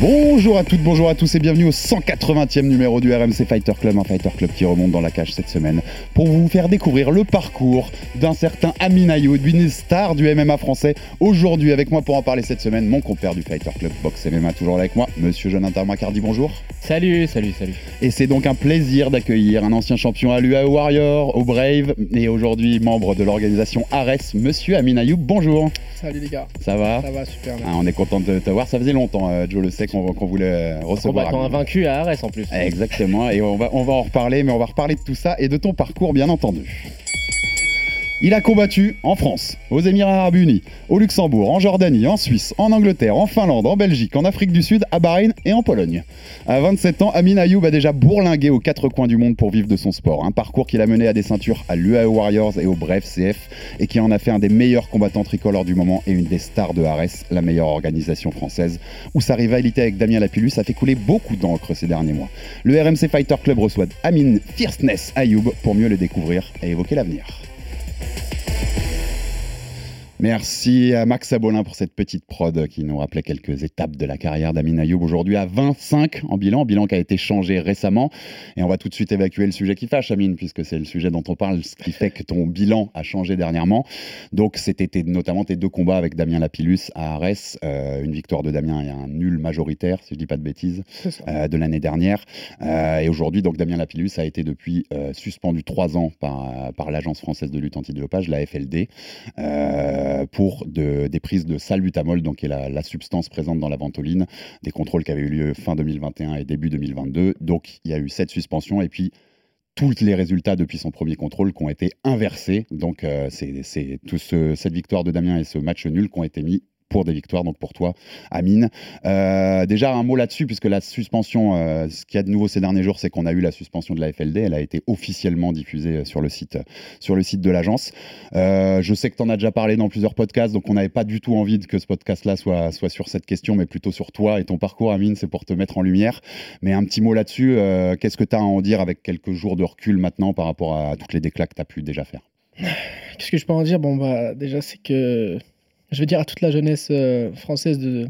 Bonjour à toutes, bonjour à tous et bienvenue au 180e numéro du RMC Fighter Club, un Fighter Club qui remonte dans la cage cette semaine pour vous faire découvrir le parcours d'un certain Amin Ayoud, une star du MMA français. Aujourd'hui avec moi pour en parler cette semaine, mon compère du Fighter Club Box MMA toujours là avec moi, monsieur Jonathan Macardy, bonjour. Salut, salut, salut. Et c'est donc un plaisir d'accueillir un ancien champion à l'UA Warrior, au Brave et aujourd'hui membre de l'organisation Ares, monsieur Amin Ayoub, bonjour. Salut les gars. Ça va? Ça va super. Ah, On est content de te voir, ça faisait longtemps, euh, Joe le sait qu'on qu'on voulait euh, recevoir. Combattant invaincu à Arès en plus. Exactement, et on va, on va en reparler, mais on va reparler de tout ça et de ton parcours, bien entendu. Il a combattu en France, aux Émirats Arabes Unis, au Luxembourg, en Jordanie, en Suisse, en Angleterre, en Finlande, en Belgique, en Afrique du Sud, à Bahreïn et en Pologne. À 27 ans, Amin Ayoub a déjà bourlingué aux quatre coins du monde pour vivre de son sport. Un parcours qu'il a mené à des ceintures à l'UAE Warriors et au Bref CF et qui en a fait un des meilleurs combattants tricolores du moment et une des stars de Ares, la meilleure organisation française, où sa rivalité avec Damien Lapillus a fait couler beaucoup d'encre ces derniers mois. Le RMC Fighter Club reçoit Amin Fierceness Ayoub pour mieux le découvrir et évoquer l'avenir. Merci à Max Abolin pour cette petite prod qui nous rappelait quelques étapes de la carrière d'Amin Ayoub. Aujourd'hui à 25 en bilan, bilan qui a été changé récemment. Et on va tout de suite évacuer le sujet qui fâche, Amine, puisque c'est le sujet dont on parle, ce qui fait que ton bilan a changé dernièrement. Donc c'était notamment tes deux combats avec Damien Lapillus à Arès, euh, une victoire de Damien et un nul majoritaire, si je dis pas de bêtises, euh, de l'année dernière. Euh, et aujourd'hui, donc Damien Lapillus a été depuis suspendu trois ans par, par l'Agence française de lutte antidopage, la FLD, euh, pour de- des prises de salbutamol, donc qui est la, substance présente dans la ventoline, des contrôles qui avaient eu lieu fin 2021 et début 2022. Donc il y a eu cette suspension et puis tous les résultats depuis son premier contrôle qui ont été inversés. Donc euh, c'est c'est cette victoire de Damien et ce match nul qui ont été mis pour des victoires, donc pour toi, Amine. Euh, déjà, un mot là-dessus, puisque la suspension, euh, ce qu'il y a de nouveau ces derniers jours, c'est qu'on a eu la suspension de la FLD. Elle a été officiellement diffusée sur le site, sur le site de l'agence. Euh, je sais que tu en as déjà parlé dans plusieurs podcasts, donc on n'avait pas du tout envie que ce podcast-là soit, sur cette question, mais plutôt sur toi et ton parcours, Amine. C'est pour te mettre en lumière. Mais un petit mot là-dessus, euh, qu'est-ce que tu as à en dire avec quelques jours de recul maintenant par rapport à toutes les déclats que tu as pu déjà faire? Qu'est-ce que je peux en dire? Bon, bah, déjà, c'est que je veux dire à toute la jeunesse euh, française de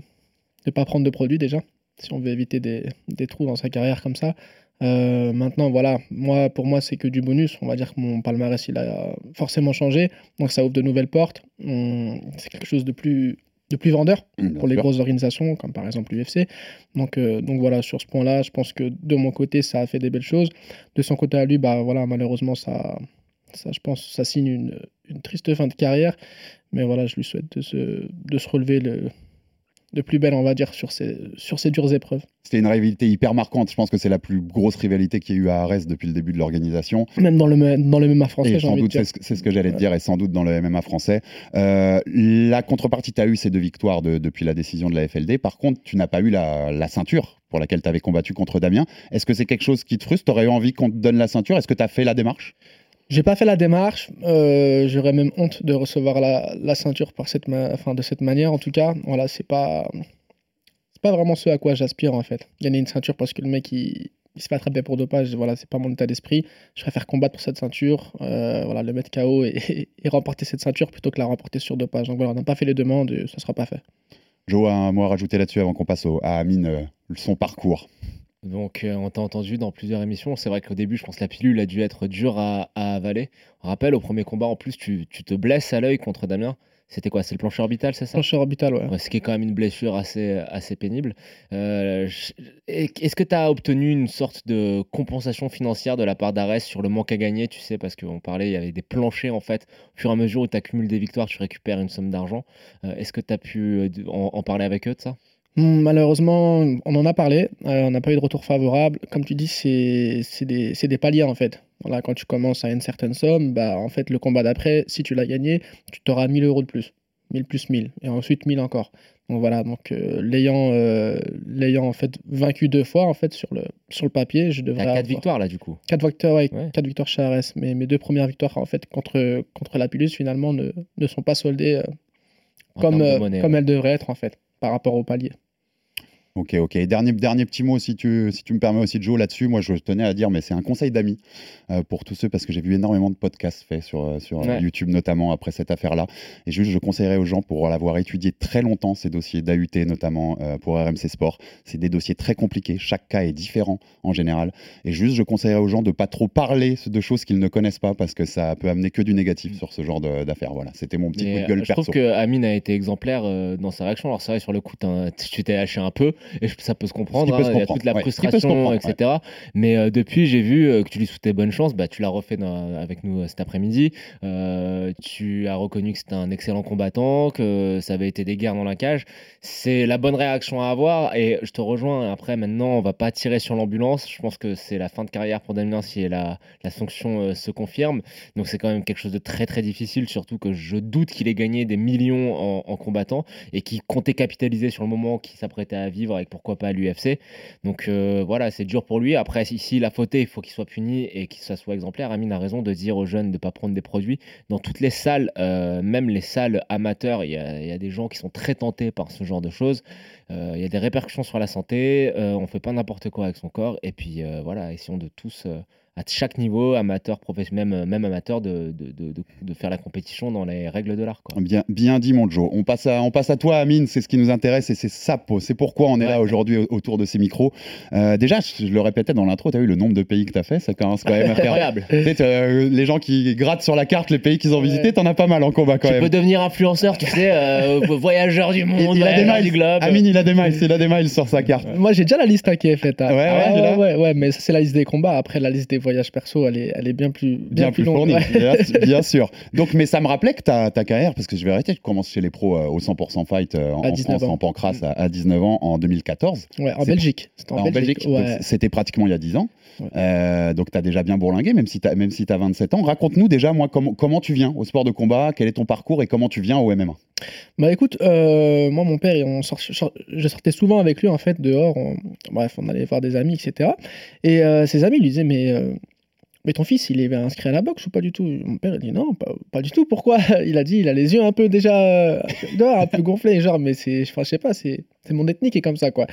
ne pas prendre de produits, déjà, si on veut éviter des, des trous dans sa carrière comme ça. Euh, maintenant, voilà, moi, pour moi, c'est que du bonus. On va dire que mon palmarès, il a forcément changé. Donc, ça ouvre de nouvelles portes. On- C'est quelque chose de plus, de plus vendeur. Bien pour les grosses organisations, comme par exemple l'UFC. Donc, euh, donc voilà, sur ce point-là, je pense que de mon côté, ça a fait des belles choses. De son côté à lui, bah voilà, malheureusement, ça, ça je pense, ça signe une, une triste fin de carrière. Mais voilà, je lui souhaite de se, de se relever le, de plus belle, on va dire, sur ces, sur ces dures épreuves. C'était une rivalité hyper marquante. Je pense que c'est la plus grosse rivalité qu'il y a eu à Arès depuis le début de l'organisation. Même dans le, M- dans le MMA français, j'ai envie de doute, dire. c'est ce que- j'allais te dire, et sans doute dans le MMA français. Euh, la contrepartie, tu as eu ces deux victoires de- depuis la décision de la FLD. Par contre, tu n'as pas eu la, la ceinture pour laquelle tu avais combattu contre Damien. Est-ce que c'est quelque chose qui te frustre? Tu aurais eu envie qu'on te donne la ceinture? Est-ce que tu as fait la démarche? J'ai pas fait la démarche. euh, J'aurais même honte de recevoir la, ceinture par cette enfin, de cette manière. En tout cas, voilà, c'est pas pas vraiment ce à quoi j'aspire en fait. Gagner une ceinture parce que le mec il, il se fait attraper pour dopage. Voilà, c'est pas mon état d'esprit. Je préfère combattre pour cette ceinture, euh, voilà, le mettre KO et, remporter cette ceinture plutôt que la remporter sur dopage. Donc voilà, on n'a pas fait les demandes, ça sera pas fait. Joe, un mot à rajouter là-dessus avant qu'on passe à Amine, euh, son parcours. Donc, euh, on t'a entendu dans plusieurs émissions. C'est vrai qu'au début, je pense que la pilule a dû être dure à, à avaler. On rappelle, au premier combat, en plus, tu, tu te blesses à l'œil contre Damien. C'était quoi? C'est le plancher orbital, c'est ça? Plancher orbital, ouais. Ouais, ce qui est quand même une blessure assez, assez pénible. Euh, Est-ce que tu as obtenu une sorte de compensation financière de la part d'Ares sur le manque à gagner? Tu sais, parce qu'on parlait, il y avait des planchers en fait. Au fur et à mesure où tu accumules des victoires, tu récupères une somme d'argent. Euh, Est-ce que tu as pu en, en parler avec eux de ça? Malheureusement, on en a parlé, euh, on n'a pas eu de retour favorable. Comme tu dis, c'est des, paliers en fait. Voilà, quand tu commences à une certaine somme, bah, en fait, le combat d'après, si tu l'as gagné, tu t'auras 1000 euros de plus. 1000 plus 1000. Et ensuite 1000 encore. Donc voilà, donc euh, l'ayant euh, l'ayant en fait vaincu deux fois en fait sur le, sur le papier, je devrais. T'as 4 avoir- victoires là du coup. Quatre victoires, ouais, Ouais. quatre victoires chez Ares. Mais mes deux premières victoires en fait contre, contre la Pilus finalement ne, ne sont pas soldées euh, comme, monnaie, comme ouais. elles devraient être en fait par rapport au palier. Ok, ok. Dernier, dernier petit mot, si tu, si tu me permets aussi, Joe, là-dessus. Moi, je tenais à dire, mais c'est un conseil d'amis euh, pour tous ceux, parce que j'ai vu énormément de podcasts faits sur, euh, sur euh, Ouais. YouTube, notamment après cette affaire-là. Et juste, je conseillerais aux gens, pour l'avoir étudié très longtemps, ces dossiers d'AUT, notamment euh, pour RMC Sport. C'est des dossiers très compliqués. Chaque cas est différent en général. Et juste, je conseillerais aux gens de pas trop parler de choses qu'ils ne connaissent pas, parce que ça peut amener que du négatif sur ce genre d'affaires. Voilà, c'était mon petit Mais, coup de gueule je perso. trouve que Amine a été exemplaire euh, dans sa réaction. Alors c'est vrai sur le coup, tu t'es lâché un peu et ça peut se comprendre. Peut se hein, il y a toute la ouais. Frustration, etc. Mais euh, depuis, j'ai vu euh, que tu lui souhaitais bonne chance. Bah, tu l'as refait dans- avec nous euh, cet après-midi. Tu as reconnu que c'était un excellent combattant, que ça avait été des guerres dans la cage. C'est la bonne réaction à avoir et je te rejoins. Après, maintenant, on va pas tirer sur l'ambulance. Je pense que c'est la fin de carrière pour Damien si la, la sanction se confirme. Donc c'est quand même quelque chose de très très difficile, surtout que je doute qu'il ait gagné des millions en, en combattant et qu'il comptait capitaliser sur le moment qu'il s'apprêtait à vivre avec pourquoi pas l'UFC. Donc euh, voilà, c'est dur pour lui. Après, si la fauté, il faut qu'il soit puni et qu'il soit exemplaire. Amine a raison de dire aux jeunes de ne pas prendre des produits. Dans toutes les salles, euh, même les salles amateurs, il y, a, des gens qui sont très tentés par ce genre de choses. Euh, Il y a des répercussions sur la santé. on fait pas n'importe quoi avec son corps. Et puis voilà, essayons de tous, à chaque niveau, amateur, professionnel, même, même amateur, de, de, de- de- de faire la compétition dans les règles de l'art. quoi. Bien, bien dit, mon Joe. On passe à, on passe à toi, Amine. C'est ce qui nous intéresse et c'est ça, c'est pourquoi on est là aujourd'hui au- autour de ces micros. Euh, déjà, je, je le répétais dans l'intro, tu as vu le nombre de pays que tu as fait, ça commence quand même à faire. Incroyable. Tu euh, les gens qui grattent sur la carte les pays qu'ils ont Ouais. visités, t'en as pas mal en combat quand Tu même. peux devenir influenceur, tu sais, euh, voyageur du monde, il, il a des miles. du globe. Amine, il a des miles, il a des miles sur sa carte. Moi, j'ai déjà la liste hein, qui est faite. hein. Ouais, ouais, Ah tu ouais, mais ça, c'est la liste des combats. Après, la liste des voyages perso, elle est, elle est bien plus, Bien, plus longue. fourni, Ouais. bien, bien sûr. Donc, mais ça me rappelait que ta, ta carrière, parce que je vais arrêter, tu commences chez les pros euh, au 100% fight euh, en, À en 19 France, ans. en pancras à, à 19 ans en 2014. Ouais, en Belgique. C'était en, Belgique. Ouais. C'était pratiquement il y a 10 ans. Ouais. Euh, donc, tu as déjà bien bourlingué, même si tu as, même si as 27 ans. Raconte-nous déjà, moi, comment, comment tu viens au sport de combat, quel est ton parcours et comment tu viens au MMA Bah écoute, euh, moi mon père, on sort- sort- je sortais souvent avec lui en fait dehors. on- bref, on allait voir des amis, etc. Et euh, ses amis lui disaient mais euh, mais ton fils, il est inscrit à la boxe ou pas du tout? Mon père il dit non, pas, pas du tout. Pourquoi? Il a dit, il a les yeux un peu déjà euh, dehors, un peu gonflés, genre mais c'est, je sais pas, c'est mon ethnie qui est comme ça quoi.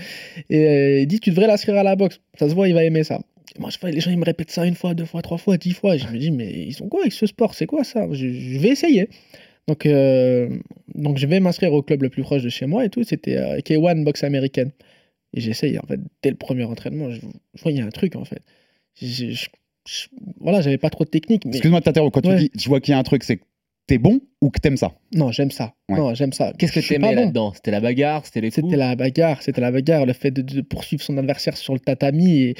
Et euh, il dit tu devrais l'inscrire à la boxe. Ça se voit, il va aimer ça. Moi, je vois les gens, ils me répètent ça une fois, deux fois, trois fois, dix fois. Je me dis, mais ils sont quoi avec ce sport? C'est quoi ça? Je, vais essayer. Donc, euh, donc je vais m'inscrire au club le plus proche de chez moi et tout. C'était euh, K1 boxe américaine. Et j'essaye, en fait, dès le premier entraînement, je, je vois, il y a un truc, en fait. Je- voilà, j'avais pas trop de technique, mais Excuse-moi de t'interrompre. Quand Ouais. tu dis, je vois qu'il y a un truc, c'est que t'es bon ou que t'aimes ça? Non, j'aime ça. Ouais. Non, j'aime ça. Qu'est-ce que t'aimais bon. là-dedans? C'était la bagarre, c'était les coups C'était la bagarre, c'était la bagarre, le fait de, de poursuivre son adversaire sur le tatami et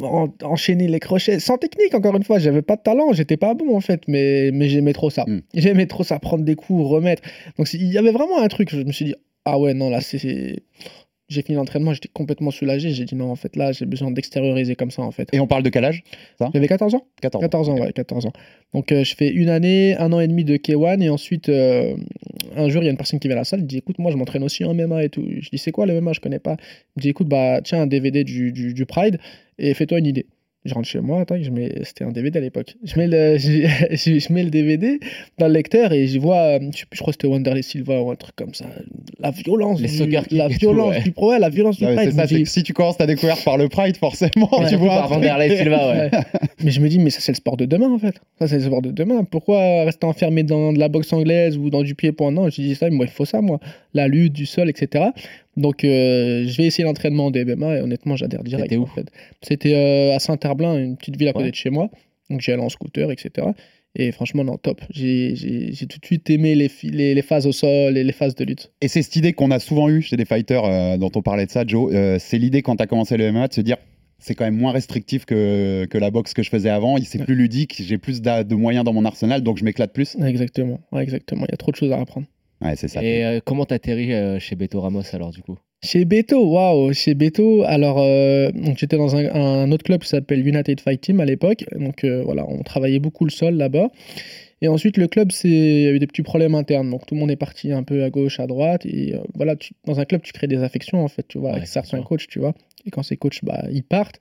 en- enchaîner les crochets, sans technique encore une fois, j'avais pas de talent, j'étais pas bon en fait, mais, mais j'aimais trop ça. Mm. J'aimais trop ça, prendre des coups, remettre. Donc il y avait vraiment un truc, je me suis dit, ah ouais, non, là c'est... J'ai fini l'entraînement, j'étais complètement soulagé, j'ai dit non, en fait là j'ai besoin d'extérioriser comme ça en fait. Et on parle de quel âge? J'avais 14 ans 14. 14 ans, ouais, 14 ans. Donc euh, je fais une année, un an et demi de K1 et ensuite euh, un jour il y a une personne qui vient à la salle, il dit écoute moi je m'entraîne aussi en MMA et tout. Je dis c'est quoi le MMA je connais pas. Il me dit écoute bah tiens un DVD du, du, du Pride et fais-toi une idée. Je rentre chez moi, attends, je mets, c'était un DVD à l'époque. Je mets le, je, je- mets le DVD dans le lecteur et je vois, euh, je, crois que c'était Wanderlei Silva ou un truc comme ça. La violence, Les du, la tout, violence ouais. du pro, ouais, la violence du Ouais, Pride. ça, si tu commences ta découverte par le Pride, forcément, Ouais, tu vois. par un. Vanderlei Silva, ouais. Mais je me dis, mais ça, c'est le sport de demain, en fait. Ça, c'est le sport de demain. Pourquoi rester enfermé dans de la boxe anglaise ou dans du pied-point? Non, je dis ça, moi, il faut ça, moi. La lutte, du sol, etc. Donc, euh, je vais essayer l'entraînement des MMA et honnêtement, j'adhère direct. C'était où en fait. C'était euh, à Saint-Herblain, une petite ville à côté Ouais. de chez moi. Donc, j'y allais en scooter, etc. Et franchement, non, top. J'ai j'ai- j'ai tout de suite aimé les, fi- les, les phases au sol et les phases de lutte. Et c'est cette idée qu'on a souvent eue chez des fighters euh, dont on parlait de ça, Joe. c'est l'idée quand tu as commencé le MMA de se dire c'est quand même moins restrictif que, que la boxe que je faisais avant. C'est Ouais. plus ludique, j'ai plus d'a- de moyens dans mon arsenal, donc je m'éclate plus. Exactement. Ouais, exactement. Il y a trop de choses à apprendre. Ouais, c'est ça. Et euh, comment t'atterris euh, chez Beto Ramos alors du coup? Chez Beto, waouh, chez Beto, alors euh, donc j'étais dans un, un autre club qui s'appelle United Fight Team à l'époque, donc euh, voilà, on travaillait beaucoup le sol là-bas. Et ensuite le club, c'est il y a eu des petits problèmes internes, donc tout le monde est parti un peu à gauche, à droite, et euh, voilà, tu- dans un club tu crées des affections en fait, tu vois, Ouais, avec certains coachs, tu vois. Et quand ces coachs, bah ils partent,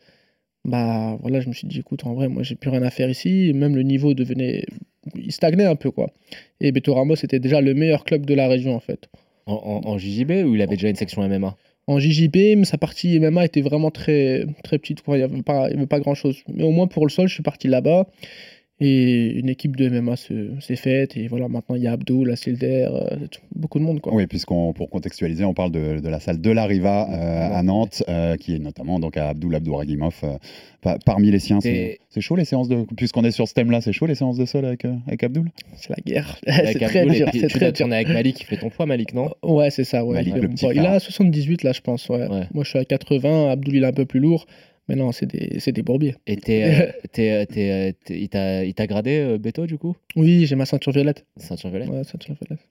bah voilà, je me suis dit écoute, en vrai, moi j'ai plus rien à faire ici, même le niveau devenait, il stagnait un peu quoi. Et Beto Ramos était déjà le meilleur club de la région en fait. En, en- en JJB ou il avait déjà une section MMA En JJP, mais sa partie MMA était vraiment très, très petite. quoi. Il n'y avait pas, il y avait pas grand chose. Mais au moins pour le sol, je suis parti là-bas. Et une équipe de MMA se- s'est faite. Et voilà, maintenant il y a Abdul, Asilder, euh, tout- beaucoup de monde. Quoi. Oui, puisqu'on pour contextualiser, on parle de, de la salle de la Riva euh, à Nantes, euh, qui est notamment donc à Abdoul Abdouragimov, euh, pa- parmi les siens. C'est Et- chaud les séances de. Puisqu'on est sur ce thème-là, c'est chaud les séances de sol avec, euh, avec Abdoul C'est la guerre. C'est très dur. C'est tu très dur. avec Malik qui fait ton poids, Malik, non? Ouais, c'est ça. Ouais. Malik, Il- le petit bon, il a 78 là, je pense. Ouais. Ouais. Moi, je suis à 80. Abdul, il est un peu plus lourd. Mais non, c'est des, c'est des bourbiers. Et t'es, euh, t'es, euh, t'es, euh, t'es- il t'a il t'a gradé, Beto, du coup? Oui, j'ai ma ceinture violette. Ceinture violette Ouais, ceinture violette.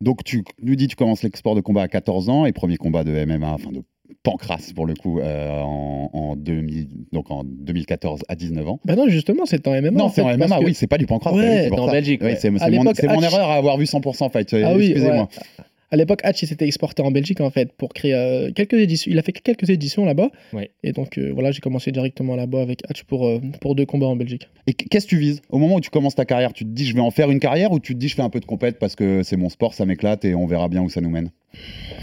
Donc tu nous dis, tu commences l'export de combat à 14 ans et premier combat de MMA, enfin de pancrace pour le coup, euh, en, en 2000, donc en 2014 à 19 ans. Bah non, justement, c'est en MMA. non, en c'est fait, en MMA, que- oui, c'est pas du pancrace. Ouais, oui, c'est en ça. Belgique, ouais. c'est mon, mon erreur à avoir vu 100% fight. Ah oui, Excusez-moi. À l'époque, Hatch s'était exporté en Belgique en fait pour créer euh, quelques éditions. Il a fait quelques éditions là-bas. Ouais. Et donc euh, voilà, j'ai commencé directement là-bas avec Hatch pour, euh, pour deux combats en Belgique. Et qu'est-ce que tu vises? Au moment où tu commences ta carrière, tu te dis je vais en faire une carrière ou tu te dis je fais un peu de compète parce que c'est mon sport, ça m'éclate et on verra bien où ça nous mène?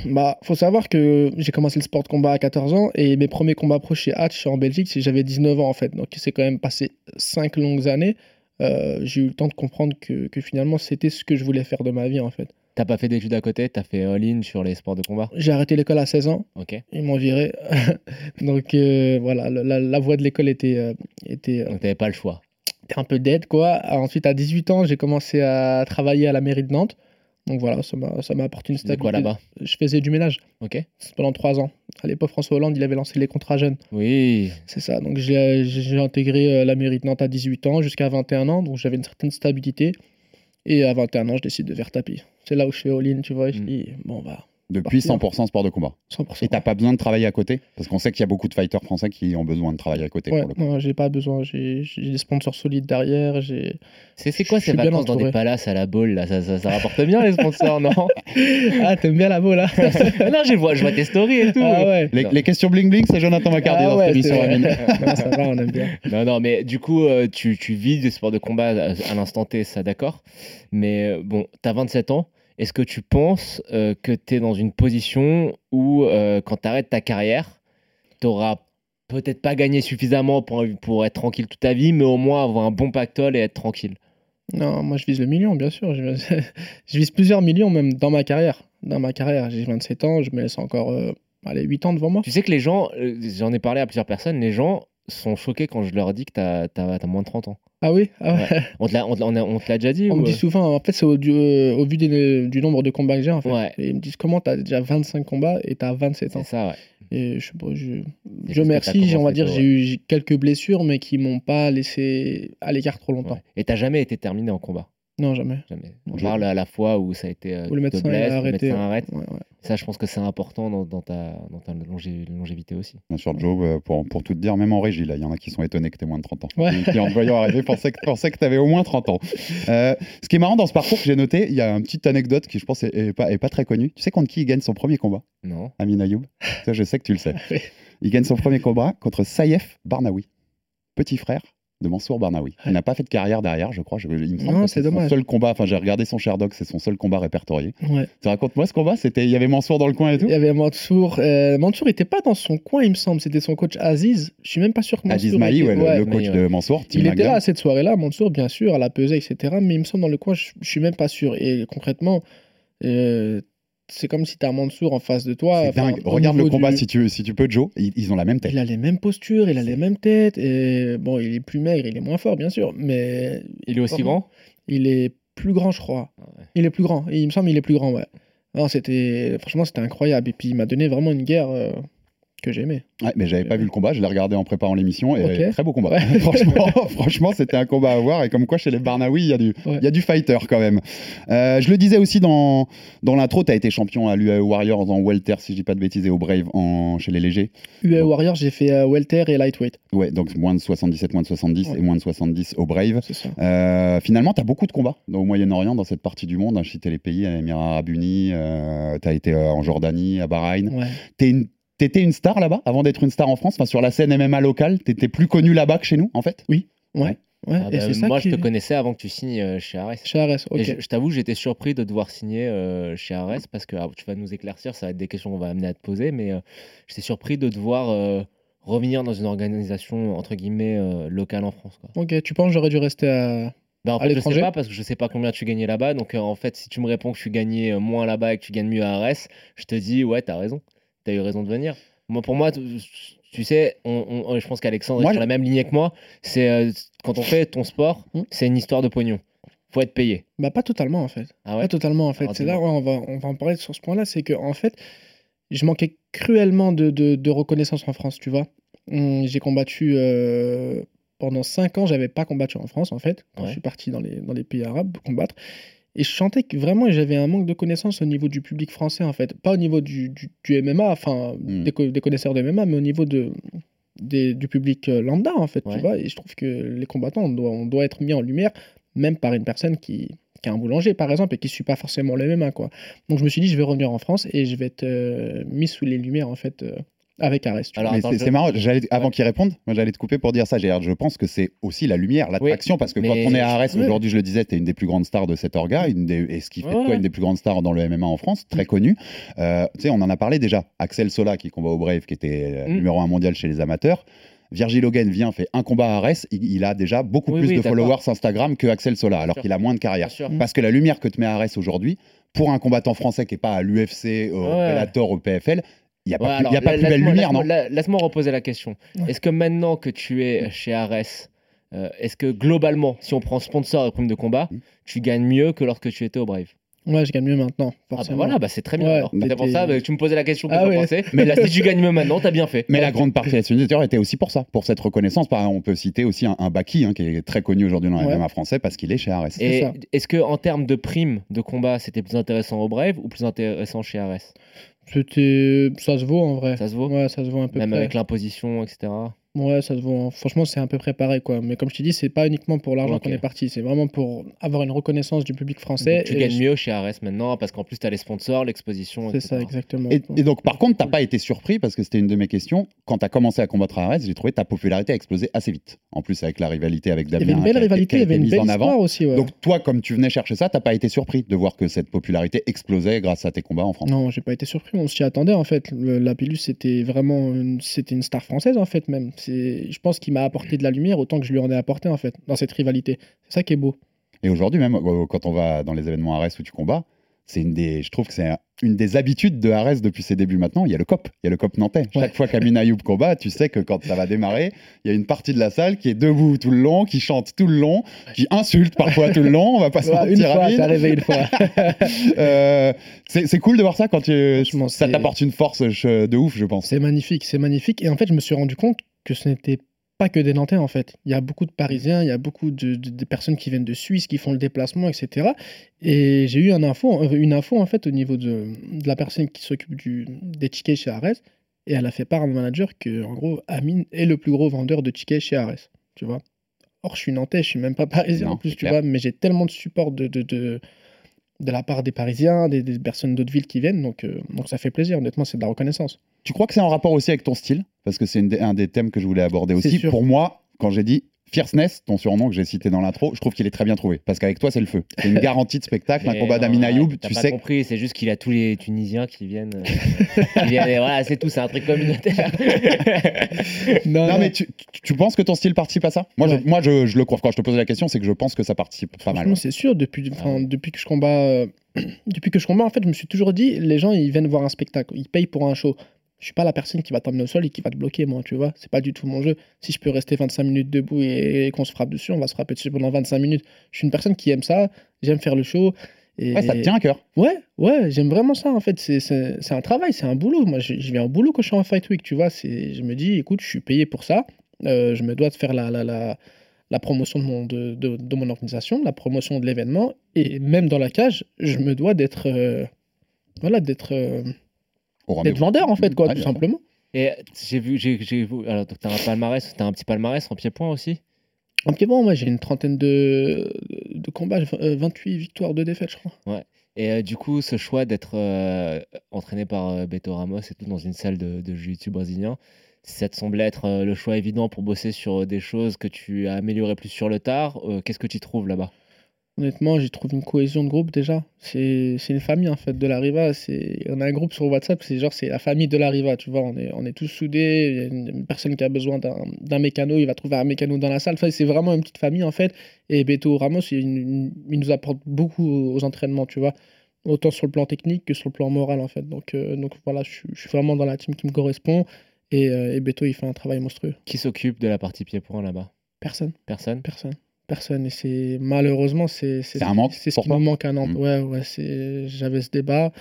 Bah, faut savoir que j'ai commencé le sport de combat à 14 ans et mes premiers combats pro chez Hatch en Belgique, c'est j'avais 19 ans en fait. Donc c'est quand même passé 5 longues années. Euh, j'ai eu le temps de comprendre que, que finalement c'était ce que je voulais faire de ma vie en fait. T'as pas fait d'études à côté T'as fait all-in sur les sports de combat? J'ai arrêté l'école à 16 ans, Ok. ils m'ont viré. donc euh, voilà, la, voie de l'école était, euh, était, euh, Donc t'avais pas le choix. T'es un peu dead quoi. Ensuite à 18 ans j'ai commencé à travailler à la mairie de Nantes. Donc voilà, ça m'a apporté une stabilité. quoi là-bas? Je faisais du ménage Ok. pendant 3 ans. À l'époque François Hollande il avait lancé les contrats jeunes. Oui. C'est ça. Donc j'ai j'ai intégré euh, la mairie de Nantes à 18 ans jusqu'à 21 ans. Donc j'avais une certaine stabilité. Et à 21 ans je décide de faire tapis. C'est là où je fais all-in, tu vois. Je Mm. dis bon bah Depuis Partir. 100% sport de combat. 100%. Et t'as pas besoin de travailler à côté? Parce qu'on sait qu'il y a beaucoup de fighters français qui ont besoin de travailler à côté. Ouais, pour le coup. non, j'ai pas besoin. J'ai des sponsors solides derrière. J'ai. C'est c'est quoi ces vacances dans des palaces à la boule là? Ça, ça, ça rapporte bien les sponsors, non? Ah, t'aimes bien la beau là Non, je vois, je vois tes stories et tout. Ah ouais. Les, les questions bling bling, c'est Jonathan Macardy Ah dans ouais, cette émission. Non, ça va, on aime bien. Non, non, mais du coup, euh, tu, tu vis des sports de combat à, à l'instant T, ça d'accord? Mais euh, bon, t'as 27 ans. Est-ce que tu penses euh, que tu es dans une position où, euh, quand tu arrêtes ta carrière, tu auras peut-être pas gagné suffisamment pour, pour être tranquille toute ta vie, mais au moins avoir un bon pactole et être tranquille? Non, moi je vise le million, bien sûr. Je, je vise plusieurs millions même dans ma carrière. Dans ma carrière, j'ai 27 ans, je me laisse encore euh, allez, 8 ans devant moi. Tu sais que les gens, j'en ai parlé à plusieurs personnes, les gens sont choqués quand je leur dis que tu as, moins de 30 ans. Ah oui? Ah ouais. On te l'a on te l'a- on a- on te l'a déjà dit On ou, me dit euh? souvent, en fait, c'est au, euh, au vu des- du nombre de combats que j'ai en fait. Ouais. Et ils me disent comment t'as déjà 25 combats et t'as 27 ans? C'est ça, ouais. Et je, je, je t'as j'ai- on va dire, j'ai eu quelques blessures, mais qui m'ont pas laissé à l'écart trop longtemps. Et t'as jamais été terminé en combat? Non, jamais. Jamais. On Je- parle à la fois où ça a été. euh, Où le médecin il blesses, a le arrêté. médecin arrête. Ouais, ouais. Ça, je pense que c'est important dans, dans ta, dans ta longé- longévité aussi. Bien sûr, Joe, euh, pour, pour tout te dire, même en régie, là, il y en a qui sont étonnés que tu moins de 30 ans. Ouais. Qui, en te voyant arriver, pensaient que, pensaient que tu avais au moins 30 ans. Euh, ce qui est marrant dans ce parcours que j'ai noté, il y a une petite anecdote qui, je pense, est, est pas, est pas très connue. Tu sais contre qui il gagne son premier combat, Non Amin Ayoub Ça, je sais que tu le sais. Il gagne son premier combat contre Saïef Barnaoui, petit frère de Mansour Barnaoui. Il n'a pas fait de carrière derrière, je crois. Je- il me semble Non, que c'est son dommage. seul combat. Enfin, j'ai regardé son Sherdog, c'est son seul combat répertorié. Ouais. Tu racontes-moi ce combat? C'était, il y avait Mansour dans le coin et tout? Il y avait Mansour. Euh, Mansour était pas dans son coin, il me semble. C'était son coach Aziz. Je suis même pas sûr que Mansour. Aziz Mahi, était- ouais, le, ouais. le coach Mahi, de Mansour. Team Il était là à cette soirée-là, Mansour, bien sûr, à la pesée, etc. Mais il me semble dans le coin, je, je suis même pas sûr. Et concrètement, euh, c'est comme si tu as Mansour en face de toi. Enfin, Regarde le combat du- si, tu, si tu peux, Joe. Ils, ils ont la même tête. Il a les mêmes postures, il a les mêmes têtes. Et bon, il est plus maigre, il est moins fort, bien sûr. Mais Il est aussi grand? il est plus grand, je crois. Ah ouais. Il est plus grand. Il me semble il est plus grand, ouais. Non, c'était franchement c'était incroyable. Et puis il m'a donné vraiment une guerre. euh, que j'aimais. Ouais, mais j'avais pas vu le combat, je l'ai regardé en préparant l'émission et Ok. très beau combat. Ouais. franchement, franchement, c'était un combat à voir et comme quoi chez les Barnaoui, il y a du, Ouais. y a du fighter quand même. Euh, je le disais aussi dans, dans l'intro, tu as été champion à l'UAE Warriors en welter, si je dis pas de bêtises, et au Brave en, chez les légers. UA Warrior, j'ai fait euh, welter et lightweight. Ouais, donc moins de 77, moins de 70 Ouais. et moins de 70 au Brave. C'est ça. Euh, finalement, tu as beaucoup de combats au Moyen-Orient, dans cette partie du monde. Hein, je citais les pays, à Émirats Arabes Unis, tu as été en Jordanie, à Bahreïn. Ouais. T'es une- T'étais une star là-bas avant d'être une star en France, enfin, sur la scène MMA locale. T'étais plus connu là-bas que chez nous, en fait? Ouais. Ouais. Ouais, Ah et bah, ça moi, qui... je te connaissais avant que tu signes euh, chez Ares. Chez Ares, ok. Et je, je t'avoue, j'étais surpris de devoir signer euh, chez Ares parce que ah, tu vas nous éclaircir, ça va être des questions qu'on va amener à te poser, mais euh, j'étais surpris de devoir euh, revenir dans une organisation entre guillemets euh, locale en France. Quoi. Ok, tu penses que j'aurais dû rester à... Bah, en fait, je sais pas parce que je sais pas combien tu gagnais là-bas, donc euh, en fait, si tu me réponds que tu gagnais moins là-bas et que tu gagnes mieux à Ares, je te dis ouais, t'as raison, t'as eu raison de venir. Moi, pour moi, tu, sais, on, on- je pense qu'Alexandre est sur la même lignée que moi. C'est euh, quand on fait ton sport, Hmm? c'est une histoire de pognon. Faut être payé. Bah pas totalement en fait. Ah ouais? Pas totalement en fait. Alors, c'est là ouais, on va on va en parler sur ce point-là, c'est que en fait, je manquais cruellement de, de, de reconnaissance en France, tu vois. Hum, j'ai combattu euh, pendant 5 ans, j'avais pas combattu en France en fait, quand Ouais. je suis parti dans les, dans les pays arabes combattre. Et je sentais que vraiment j'avais un manque de connaissances au niveau du public français en fait. Pas au niveau du, du, du MMA, enfin Mm. des, co- des connaisseurs de MMA, mais au niveau de, des- du public euh, lambda en fait, Ouais. tu vois. Et je trouve que les combattants, on doit, on doit être mis en lumière, même par une personne qui, qui est un boulanger par exemple et qui ne suit pas forcément le MMA quoi. Donc je me suis dit je vais revenir en France et je vais être euh, mis sous les lumières en fait euh, avec Mais attends, c'est je- marrant, avant Ouais. qu'il réponde, moi, j'allais te couper pour dire ça. Gérard. Je pense que c'est aussi la lumière, l'attraction, parce que quand on est à Arès, Ouais. aujourd'hui, je le disais, tu es une des plus grandes stars de cet orga, une des, et ce qui fait de Ouais, toi ouais. une des plus grandes stars dans le MMA en France, très connu. Euh, tu sais, on en a parlé déjà. Axel Sola, qui combat au Brave, qui était euh, Mm. numéro un mondial chez les amateurs. Virgil Hogan vient, fait un combat à Arès, il, il a déjà beaucoup Oui, plus de followers Instagram que Axel Sola, alors qu'il a moins de carrière. Parce que la lumière que te met Arès aujourd'hui, pour un combattant français qui n'est pas à l'UFC, au Ouais. Bellator, au PFL, il n'y a pas, Ouais, plus, il y a alors, pas la- plus belle laisse-moi- lumière, non laisse-moi- la- Laisse-moi reposer la question. Ouais. Est-ce que maintenant que tu es chez Ares, euh, est-ce que globalement, si on prend sponsor et prime de combat, Mm. tu gagnes mieux que lorsque tu étais au Brave? Ouais, je gagne mieux maintenant. Ah bah Forcément. voilà, bah c'est très bien. Ouais, alors. C'est pour ça, bah, tu me posais la question que Ah ouais. pensais. Mais là, si tu gagnes mieux maintenant, t'as bien fait. Mais la grande partie de la signature était aussi pour ça, pour cette reconnaissance. Par exemple, on peut citer aussi un, un Baki, hein, qui est très connu aujourd'hui dans le Ouais. MMA français parce qu'il est chez Ares. Et est-ce que en termes de primes de combat, c'était plus intéressant au Brave ou plus intéressant chez Ares? C'était... Ça se vaut en vrai. Ça se vaut Ouais, ça se vaut un peu Même près. avec l'imposition, etc. Ouais, ça se vaut. Franchement, c'est un peu préparé, quoi. Mais comme je t'ai dit, c'est pas uniquement pour l'argent qu'on est parti. C'est vraiment pour avoir une reconnaissance du public français. Donc, tu et gagnes je- mieux chez Ares maintenant parce qu'en plus, tu as les sponsors, l'exposition, C'est ça, exactement. Et, et donc, par contre, t'as pas été surpris parce que c'était une de mes questions. Quand tu as commencé à combattre à Ares, j'ai trouvé ta popularité a explosé assez vite. En plus, avec la rivalité avec il y Damien. avait une belle rivalité, il y avait une mise belle en histoire avant. aussi. ouais. Donc, toi, comme tu venais chercher ça, t'as pas été surpris de voir que cette popularité explosait grâce à tes combats en France? Non, j'ai pas été surpris. On s'y attendait en fait. Le- la Pilus, c'était vraiment une, c'était une star française en fait même. Je pense qu'il m'a apporté de la lumière autant que je lui en ai apporté en fait dans cette rivalité. C'est ça qui est beau. Et aujourd'hui, même quand on va dans les événements Ares où tu combats, c'est une des, je trouve que c'est un- une des habitudes de Ares depuis ses débuts maintenant. Il y a le COP, il y a le COP nantais. Chaque fois qu'Amin Ayoub combat, tu sais que quand ça va démarrer, il y a une partie de la salle qui est debout tout le long, qui chante tout le long, qui insulte parfois tout le long. On va pas se Ouais, une mentir, fois, Amine. c'est arrivé une fois. Euh, c'est cool de voir ça quand tu, ça t'apporte une force de ouf, je pense. C'est magnifique, c'est magnifique. Et en fait, je me suis rendu compte que ce n'était pas que des Nantais, en fait. Il y a beaucoup de Parisiens, il y a beaucoup de, de- de personnes qui viennent de Suisse, qui font le déplacement, etc. Et j'ai eu un info, euh, une info, en fait, au niveau de, de la personne qui s'occupe du- des tickets chez Ares. Et elle a fait part à mon manager que, en gros, Amine est le plus gros vendeur de tickets chez Ares. Tu vois Or, je suis Nantais, je suis même pas Parisien Non, en plus, tu clair. vois. Mais j'ai tellement de support de, de, de, de la part des Parisiens, des, des personnes d'autres villes qui viennent. Donc, euh, donc ça fait plaisir, honnêtement, c'est de la reconnaissance. Tu crois que c'est en rapport aussi avec ton style? Parce que c'est un des thèmes que je voulais aborder aussi. Pour moi, quand j'ai dit Fierceness, ton surnom que j'ai cité dans l'intro, je trouve qu'il est très bien trouvé. Parce qu'avec toi, c'est le feu. C'est une garantie de spectacle, un combat non, d'Amin Ayoub. Tu pas sais, compris, c'est juste qu'il a tous les Tunisiens qui viennent. euh, qui viennent et voilà, c'est tout, c'est un truc communautaire. Non, mais tu, penses que ton style participe à ça? Moi, Ouais. je, moi je, je le crois. Quand je te pose la question, c'est que je pense que ça participe pas mal. C'est sûr. Depuis, Ah que je combats, euh, depuis que je combats, en fait, je me suis toujours dit, les gens, ils viennent voir un spectacle, ils payent pour un show. Je suis pas la personne qui va t'emmener au sol et qui va te bloquer, moi, tu vois. C'est pas du tout mon jeu. Si je peux rester 25 minutes debout et, qu'on se frappe dessus, on va se frapper dessus pendant 25 minutes. Je suis une personne qui aime ça. J'aime faire le show. Et- Ouais, ça te tient à cœur. Ouais, ouais, j'aime vraiment ça en fait. C'est- un travail, c'est un boulot. Moi, je, je viens au boulot quand je suis en Fight Week, tu vois. Je me dis, écoute, je suis payé pour ça. Euh, je me dois de faire la, la, la, la promotion de mon, de, de, de mon organisation, la promotion de l'événement. Et même dans la cage, je me dois d'être euh, voilà, d'être euh, d'être vendeur en fait, quoi, Ouais, tout simplement. Et j'ai vu, j'ai j'ai vu. Alors, donc, t'as un palmarès, t'as un petit palmarès en pied-point aussi? En pied bon, moi j'ai une trentaine de, de combats, j'ai, euh, 28 victoires, 2 défaites, je crois. Et euh, du coup, ce choix d'être euh, entraîné par euh, Beto Ramos et tout dans une salle de, de jiu-jitsu brésilien, ça te semblait être euh, le choix évident pour bosser sur des choses que tu as améliorées plus sur le tard? Euh, Qu'est-ce que tu trouves là-bas? Honnêtement, j'ai trouvé une cohésion de groupe déjà. C'est une famille en fait de la Riva. On a un groupe sur WhatsApp, c'est genre c'est la famille de la Riva, tu vois. On est on est tous soudés. Il y a une, une personne qui a besoin d'un mécano, il va trouver un mécano dans la salle. Enfin, c'est vraiment une petite famille en fait. Et Beto Ramos, il, nous apporte beaucoup aux entraînements, tu vois. Autant sur le plan technique que sur le plan moral en fait. Donc euh, donc voilà, je, suis- je suis vraiment dans la team qui me correspond. Et, euh, et Beto, il fait un travail monstrueux. Qui s'occupe de la partie pied-point là-bas? Personne. Personne? Personne. Personne. Et c'est malheureusement, c'est C'est un manque C'est ce qui me manque à Nantes. Mm. Ouais, ouais. c'est- J'avais ce débat.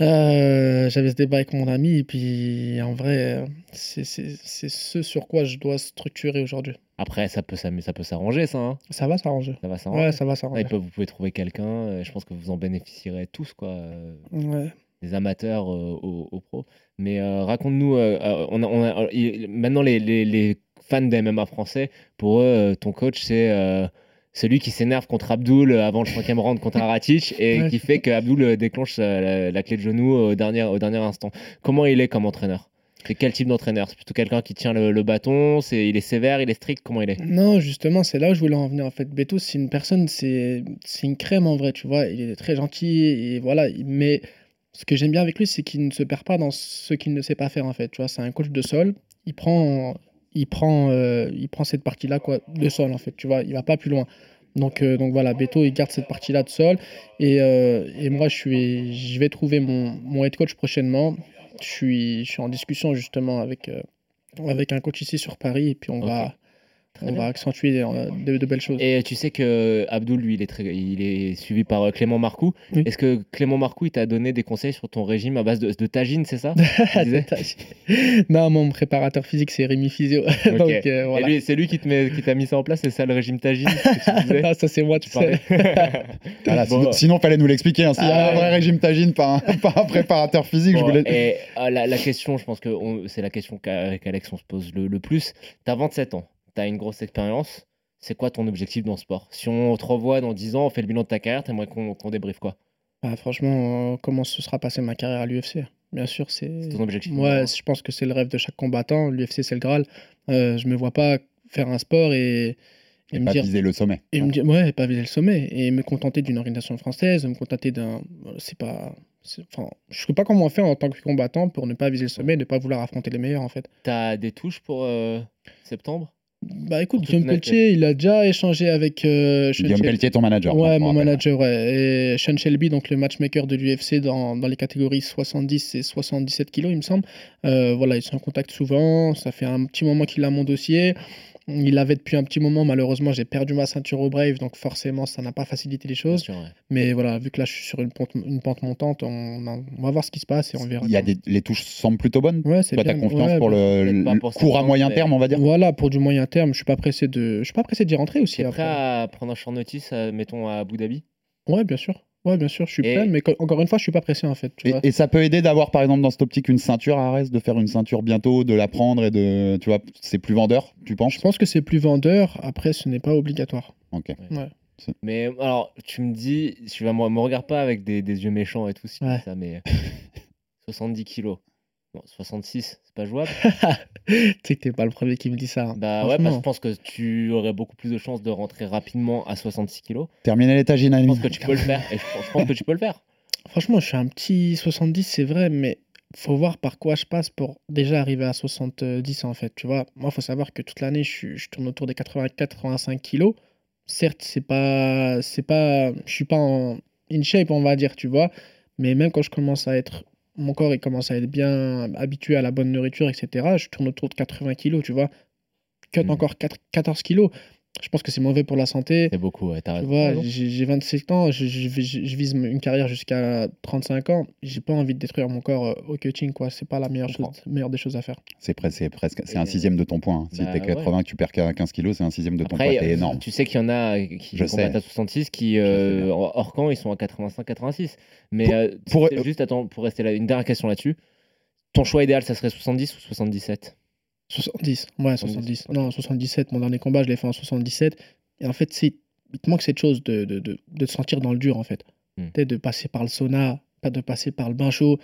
Euh, J'avais ce débat avec mon ami. Et puis, en vrai, c'est ce sur quoi je dois structurer aujourd'hui. Après, ça peut, s'am- ça peut s'arranger, ça. hein. Ça va s'arranger. ça va s'arranger. Ouais, ça va s'arranger. vous pouvez trouver quelqu'un. euh, je pense que vous en bénéficierez tous, quoi. euh, Ouais. des amateurs euh, aux, aux pros. Mais euh, raconte-nous, on a, on a- il- maintenant les, les- les fans d'MMA français, pour eux, euh, ton coach, c'est euh, celui qui s'énerve contre Abdul avant le cinquième round contre Aratic et Ouais, qui fait que Abdul euh, déclenche euh, la, la clé de genou au dernier, au dernier instant. Comment il est comme entraîneur? C'est quel type d'entraîneur? C'est plutôt quelqu'un qui tient le, le bâton? C'est, Il est sévère, il est strict? Comment il est? Non, justement, c'est là où je voulais en venir. En fait, Beto, c'est une personne, c'est c'est une crème en vrai, tu vois. Il est très gentil et voilà. il- Mais ce que j'aime bien avec lui, c'est qu'il ne se perd pas dans ce qu'il ne sait pas faire en fait. Tu vois, c'est un coach de sol. Il prend, il prend, euh, il prend cette partie-là quoi, de sol en fait. Tu vois, il va pas plus loin. Donc, euh, donc voilà, Beto, il garde cette partie-là de sol. Et, euh, et moi, je suis, je vais trouver mon, mon head coach prochainement. Je suis, je suis en discussion justement avec, avec un coach ici sur Paris et puis on va. Très On bien. va accentuer euh, de, de belles choses. Et tu sais que Abdul, lui, il est, très, il est suivi par euh, Clément Marcoux. Oui. Est-ce que Clément Marcoux, il t'a donné des conseils sur ton régime à base de, de tagine, c'est ça non, mon préparateur physique, c'est Rémi Physio. Donc, euh, Et voilà. lui, c'est lui qui te met- qui t'a mis ça en place, c'est ça le régime tagine que tu disais non, ça, c'est moi, tu Tu parlais. sais. Voilà, Bon, sinon, sinon, fallait nous l'expliquer. Hein. S'il y a Ah un vrai ouais. régime tagine, pas un, pas un préparateur physique, je voulais. et euh, la, la question, je pense que on- c'est la question qu'avec Alex on se pose le, le plus. T'as 27 ans, t'as une grosse expérience. C'est quoi ton objectif dans le sport? Si on te revoit dans 10 ans, on fait le bilan de ta carrière, t'aimerais qu'on qu'on débriefe quoi? Bah, franchement, euh, comment se sera passée ma carrière à l'UFC Bien sûr, c'est. Ton objectif Ouais, je pense que c'est le rêve de chaque combattant. L'UFC, c'est le Graal. Euh, je me vois pas faire un sport et, et Et me pas dire. viser le sommet. Et me dire, ouais, pas viser le sommet. Et me contenter d'une organisation française, me contenter d'un. C'est pas. Enfin, je sais pas comment faire en tant que combattant pour ne pas viser le sommet et ne pas vouloir affronter les meilleurs, en fait. T'as des touches pour euh, septembre? Bah écoute, Guillaume. Pelletier, il a déjà échangé avec. euh, Sean Guillaume Shelby. Pelletier, ton manager. Ouais, on mon manager, ouais. Et Sean Shelby, donc le matchmaker de l'UFC dans, dans les catégories 70 et 77 kilos, il me semble. Euh, voilà, ils sont en contact souvent. Ça fait un petit moment qu'il a mon dossier. Il l'avait depuis un petit moment. Malheureusement, j'ai perdu ma ceinture au Brave, donc forcément, ça n'a pas facilité les choses. sûr, ouais. Mais voilà, vu que là, je suis sur une pente, une pente montante, on, on va voir ce qui se passe et on verra. Il y a des, les touches semblent plutôt bonnes. Ouais, c'est Toi, t'as bien. confiance Ouais, pour bah, le, pour court à moyen mais- terme, on va dire. Voilà, pour du moyen terme, je suis pas pressé de, je suis pas pressé d'y rentrer aussi. T'es après. prêt à prendre un short notice, euh, mettons à Abu Dhabi? Ouais, bien sûr. Ouais, bien sûr, je suis Et- prêt, mais co- encore une fois, je suis pas pressé en fait. Tu Et, vois. et ça peut aider d'avoir, par exemple, dans cette optique, une ceinture à Arès, de faire une ceinture bientôt, de la prendre et de. Tu vois, c'est plus vendeur, tu penses? Je pense que c'est plus vendeur. Après, ce n'est pas obligatoire. Ok. Mais alors, tu me dis, tu vas me, me regarde pas avec des, des yeux méchants et tout, si Ouais. ça, mais 70 kilos. Bon, 66, c'est pas jouable. tu sais que t'es pas le premier qui me dit ça. hein. Bah ouais, parce que Franchement. je pense que tu aurais beaucoup plus de chances de rentrer rapidement à 66 kilos. Terminer les tagines, Je pense que tu peux le faire. Et je, pense- je pense que tu peux le faire. Franchement, je suis un petit 70, c'est vrai, mais faut voir par quoi je passe pour déjà arriver à 70 en fait. Tu vois, moi, faut savoir que toute l'année, je, tourne autour des 84-85 kilos. Certes, c'est pas, c'est pas, je suis pas en in shape, on va dire, tu vois, mais même quand je commence à être, mon corps il commence à être bien habitué à la bonne nourriture, etc. Je tourne autour de 80 kilos, tu vois. Cut Mhm. encore 4 14 kilos. Je pense que c'est mauvais pour la santé. C'est beaucoup, ouais, t'as Tu raison. j'ai j'ai 27 ans, je, je, je- je vise une carrière jusqu'à 35 ans. J'ai pas envie de détruire mon corps euh, au cutting, quoi. C'est pas la meilleure, chose, meilleure des choses à faire. C'est presque, c'est presque, c'est un sixième de ton point. hein. Si Bah, t'es 80 que tu perds 15 kilos, c'est un sixième de ton Après, poids. C'est euh, énorme. tu sais qu'il y en a qui Je combattent sais. à 66 qui, euh, hors camp, ils sont à 85-86. Mais Pour- euh, pour- juste, attends, pour rester là, une dernière question là-dessus. Ton choix idéal, ça serait 70 ou 77 70, ouais, 70, 70. Non, 77, mon dernier combat, je l'ai fait en 77. Et en fait, c'est, il te manque cette chose de, de, de, de te sentir dans le dur, en fait. Peut-être de passer par le sauna, pas de passer par le bain chaud.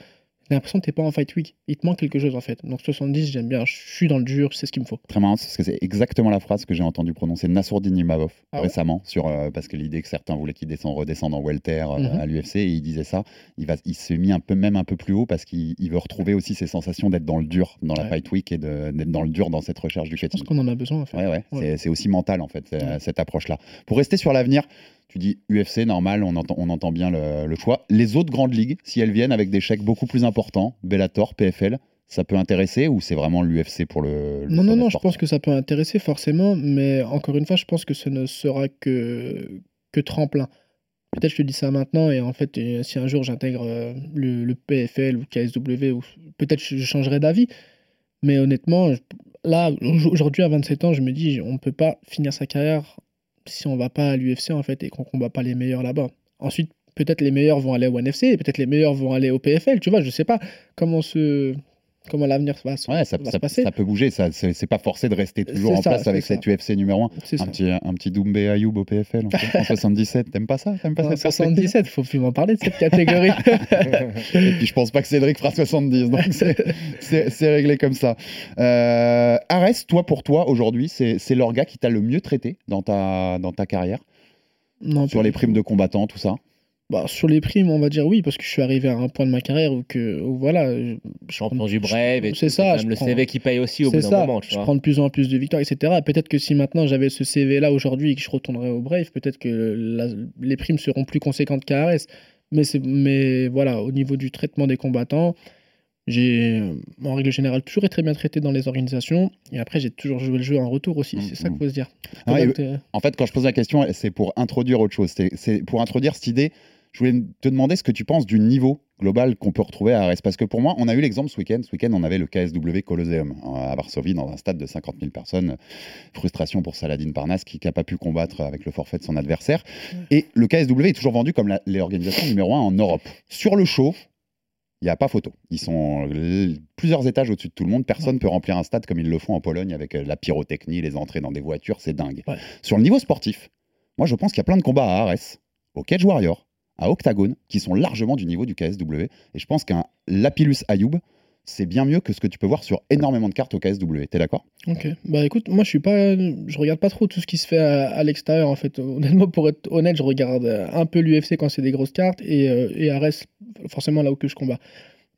J'ai l'impression que t'es pas en fight week. Il te manque quelque chose, en fait. Donc 70, j'aime bien. Je suis dans le dur, sais ce qu'il me faut. Très marrant, parce que c'est exactement la phrase que j'ai entendu prononcer Nassourdine Imavov Ah ouais récemment, sur, euh, parce que l'idée que certains voulaient qu'il descende, redescende en welter euh, Mhm. à l'UFC, et il disait ça, il, va, il s'est mis un peu, même un peu plus haut parce qu'il il veut retrouver aussi ses sensations d'être dans le dur dans la Ouais. fight week et d'être dans le dur dans cette recherche du Je pense qu'on en a besoin, en fait. Ouais, ouais, c'est- c'est aussi mental en fait, euh, cette approche-là. Pour rester sur l'avenir, tu dis UFC, normal, on entend, on entend bien le, le choix. Les autres grandes ligues, si elles viennent avec des chèques beaucoup plus importants, Bellator, PFL, ça peut intéresser ou c'est vraiment l'UFC pour le. le Non, non, non, je pense que ça peut intéresser forcément, mais encore une fois, je pense que ce ne sera que, que tremplin. Peut-être je te dis ça maintenant, et en fait, si un jour j'intègre euh, le, le PFL ou KSW, ou peut-être je, changerai d'avis. Mais honnêtement, là, au- aujourd'hui, à 27 ans, je me dis, on ne peut pas finir sa carrière si on va pas à l'UFC, en fait, et qu'on combat pas les meilleurs là-bas. Ensuite, peut-être les meilleurs vont aller au NFC, peut-être les meilleurs vont aller au PFL, tu vois, je sais pas comment ce... Comment l'avenir va, se- Ouais, ça, va ça- se passer. ça peut bouger, ça, c'est pas forcé de rester toujours en ça, place avec cette. UFC numéro 1. C'est Un petit, un petit Doumbé Ayoub au PFL en, en 77, t'aimes pas ça? T'aimes pas En cette perspective 77, faut plus m'en parler de cette catégorie. Et puis je pense pas que Cédric fera 70, donc c'est- réglé comme ça. Euh, Arès, toi pour toi aujourd'hui, c'est c'est l'orga qui t'a le mieux traité dans ta, dans ta carrière? Non, Sur les primes de combattants, tout ça? Bah, sur les primes, on va dire oui, parce que je suis arrivé à un point de ma carrière où que où voilà, je, Champion du Brave, et c'est ça, je le prends- CV qui paye aussi au bout d'un moment. Tu je vois. prends de plus en plus de victoires, etc. Peut-être que si maintenant j'avais ce CV là aujourd'hui et que je retournerais au Brave, peut-être que la- les primes seront plus conséquentes qu'à Ares. Mais, c'est- mais voilà, au niveau du traitement des combattants, j'ai euh, en règle générale toujours été très bien traité dans les organisations. Et après, j'ai toujours joué le jeu en retour aussi. Mm, c'est ça mm. qu'il faut se dire. Ah, Peut-être, euh, En fait, quand je pose la question, c'est pour introduire autre chose. C'est pour introduire cette idée. Je voulais te demander ce que tu penses du niveau global qu'on peut retrouver à Arès. Parce que pour moi, on a eu l'exemple ce week-end. Ce week-end, on avait le KSW Colosseum euh, à Varsovie, dans un stade de 50 000 personnes. Frustration pour Saladin Parnasse, qui n'a pas pu combattre avec le forfait de son adversaire. Et le KSW est toujours vendu comme l'organisation numéro un en Europe. Sur le show, il n'y a pas photo. Ils sont plusieurs étages au-dessus de tout le monde. Personne ne peut remplir un stade comme ils le font en Pologne avec euh, la pyrotechnie, les entrées dans des voitures. C'est dingue. Ouais. Sur le niveau sportif, moi, je pense qu'il y a plein de combats à Arès, au Cage Warrior, à Octagon, qui sont largement du niveau du KSW. Et je pense qu'un Lapillus Ayoub, c'est bien mieux que ce que tu peux voir sur énormément de cartes au KSW. T'es d'accord? Ok, bah écoute, moi je suis pas, je regarde pas trop tout ce qui se fait à, l'extérieur en fait. Honnêtement, pour être honnête, je regarde un peu l'UFC quand c'est des grosses cartes et, euh, Ares forcément là où que je combats.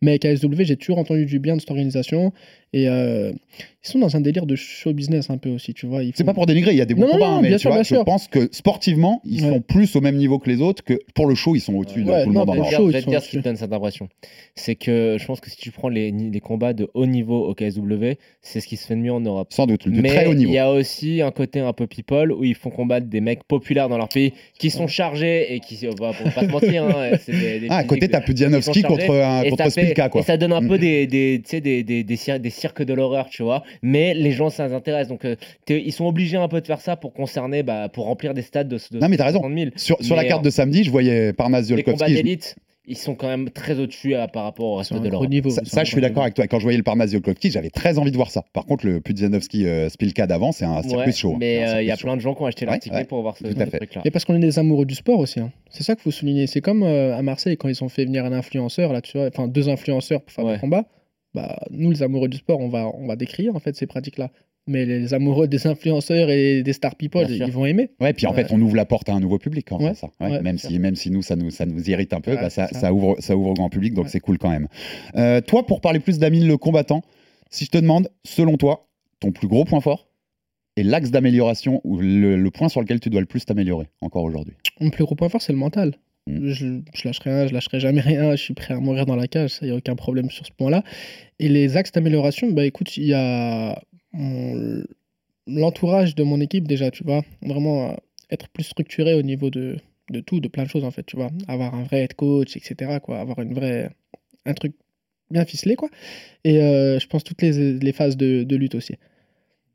Mais KSW, j'ai toujours entendu du bien de cette organisation et euh, ils sont dans un délire de show business un peu aussi, tu vois. C'est pas pour dénigrer, il y a des bons Non, combats, non, hein, mais bien tu sûr, vois, je sûr. pense que sportivement, ils Ouais. sont plus au même niveau que les autres, que pour le show, ils sont au-dessus de Ouais, tout le monde en Europe. Je vais te Europe. dire- ce qui te donne cette impression. C'est que je pense que si tu prends les, les combats de haut niveau au KSW, c'est ce qui se fait de mieux en Europe. Sans doute, de Mais très haut niveau. il y a aussi un côté un peu people où ils font combattre des mecs populaires dans leur pays qui sont chargés et qui, bah, pour pas se mentir, hein, c'est des, des Ah, à côté, t'as chargés. contre, un, contre Spilka, quoi. Et ça donne un peu Mm. des, des, tu sais, des, des, des, cir- des cirques de l'horreur, tu vois. Mais les gens, ça les intéresse. Donc, euh, ils sont obligés un peu de faire ça pour concerner, bah, pour remplir des stades de, de Non, mais t'as raison. 60 000. Sur, sur la carte de samedi, je voyais Parnas Les combats d'élite, ils sont quand même très au-dessus euh, par rapport au reste un de l'Europe. niveau. Ça, un je suis d'accord avec toi. Quand je voyais le Parnas Ziolkowski, j'avais très envie de voir ça. Par contre, le Pudzianowski euh, Spilka d'avant, c'est un circuit Ouais, hein. mais un euh, il y a plein de gens qui ont acheté Ouais, l'article ouais, pour voir ce, tout à ce fait. truc-là. Et parce qu'on est des amoureux du sport aussi. hein. C'est ça qu'il faut souligner. C'est comme euh, à Marseille quand ils ont fait venir un influenceur, là, tu vois, enfin deux influenceurs pour faire Ouais. des combats. Bah, nous, les amoureux du sport, on va, on va décrire en fait ces pratiques-là. Mais les amoureux des influenceurs et des star people, ils vont aimer. Ouais, puis en fait, on ouvre la porte à un nouveau public quand Ouais, ça. Ouais, ouais, même, si, même si nous, ça nous, ça nous irrite un peu, bah, ça, ça. ouvre, ça ouvre au grand public, donc c'est cool quand même. Euh, toi, pour parler plus d'Amine le combattant, si je te demande, selon toi, ton plus gros point fort et l'axe d'amélioration ou le, le point sur lequel tu dois le plus t'améliorer encore aujourd'hui? Mon plus gros point fort, c'est le mental. Je, je lâcherai rien, je lâcherai jamais rien. Je suis prêt à mourir dans la cage, ça y a aucun problème sur ce point-là. Et les axes d'amélioration, bah écoute, il y a l'entourage de mon équipe déjà, tu vois. Vraiment euh, être plus structuré au niveau de, de tout, de plein de choses en fait, tu vois. Avoir un vrai head coach, etc. Quoi. Avoir une vraie, un truc bien ficelé, quoi. Et euh, je pense toutes les, les phases de, de lutte aussi.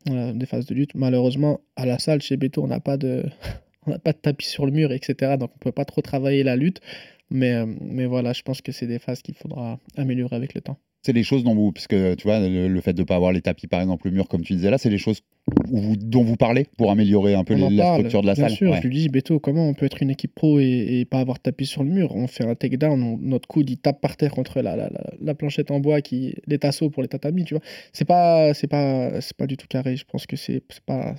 Voilà, des phases de lutte. Malheureusement, à la salle, chez Beto, on n'a pas de... On n'a pas de tapis sur le mur, etc. Donc on peut pas trop travailler la lutte. Mais, euh, mais voilà, je pense que c'est des phases qu'il faudra améliorer avec le temps. C'est les choses dont vous, puisque tu vois, le, le fait de ne pas avoir les tapis, par exemple, le mur, comme tu disais là, c'est les choses vous- dont vous parlez pour améliorer un peu les- la structure de la bien salle. sûr, Ouais. je lui dis, Beto, comment on peut être une équipe pro et, et pas avoir de tapis sur le mur? On fait un takedown, on- notre coude il tape par terre contre la, la, la- la planchette en bois, qui les tasseaux pour les tatamis, tu vois. C'est pas, c'est pas, c'est pas du tout carré. Je pense que c'est c'est pas.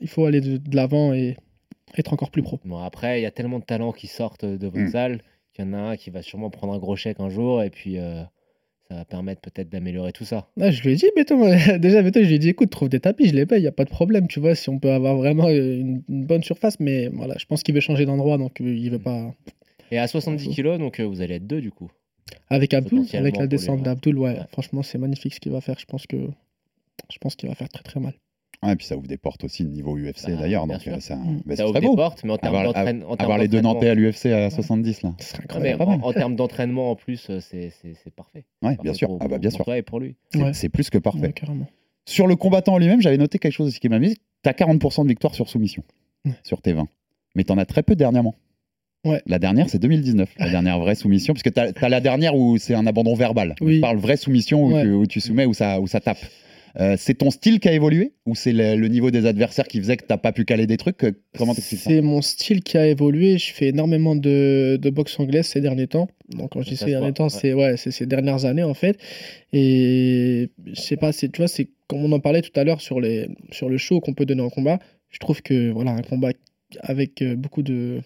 Il faut aller de, de l'avant et être encore plus pro. Bon, après, il y a tellement de talents qui sortent de votre Mm. salle qu'il y en a un qui va sûrement prendre un gros chèque un jour et puis euh, ça va permettre peut-être d'améliorer tout ça. Là, je lui ai dit, déjà, je lui ai dit, écoute, trouve des tapis, je les paye, il n'y a pas de problème, tu vois, si on peut avoir vraiment euh, une, une bonne surface. Mais voilà, je pense qu'il veut changer d'endroit, donc euh, il veut pas. Et à 70 Faut- kilos, donc euh, vous allez être deux du coup. Avec Abdul, avec la descente d'Abdul, ouais, Ouais. franchement, c'est magnifique ce qu'il va faire. Je pense que. Je pense qu'il va faire très très mal. Ouais, et puis ça ouvre des portes aussi niveau UFC Bah, d'ailleurs. Donc euh, c'est un- Mm. bah, ça ouvre des beau. portes, mais en termes Avoir, d'entraîne- en termes avoir les deux d'entraînement- Nantais à l'UFC à 70 là. Ce serait Non, mais incroyable. pas mal. en, en termes d'entraînement en plus, euh, c'est parfait. Parfait bien sûr. pour- Ah bah bien pour sûr. toi et pour lui. C'est Ouais. plus que parfait. Ouais, carrément. Sur le combattant en lui-même, j'avais noté quelque chose aussi qui m'a mis. Tu as 40% de victoire sur soumission Ouais. sur tes 20. Mais tu en as très peu dernièrement. Ouais. La dernière, c'est 2019, la dernière vraie soumission. Parce que tu as, la dernière où c'est un abandon verbal. Oui. Parle vraie soumission où, Ouais. tu, où tu soumets, où ça, où ça tape. Euh, c'est ton style qui a évolué Ou c'est le, le niveau des adversaires qui faisait que tu pas pu caler des trucs Euh, Comment t'expliques ça? C'est mon style qui a évolué. Je fais énormément de, de boxe anglaise ces derniers temps. Donc, quand je dis ces derniers temps, ouais. c'est ouais, ces dernières années en fait. Et je sais pas, tu vois, c'est comme on en parlait tout à l'heure sur les sur le show qu'on peut donner en combat. Je trouve que voilà, un combat avec euh, beaucoup de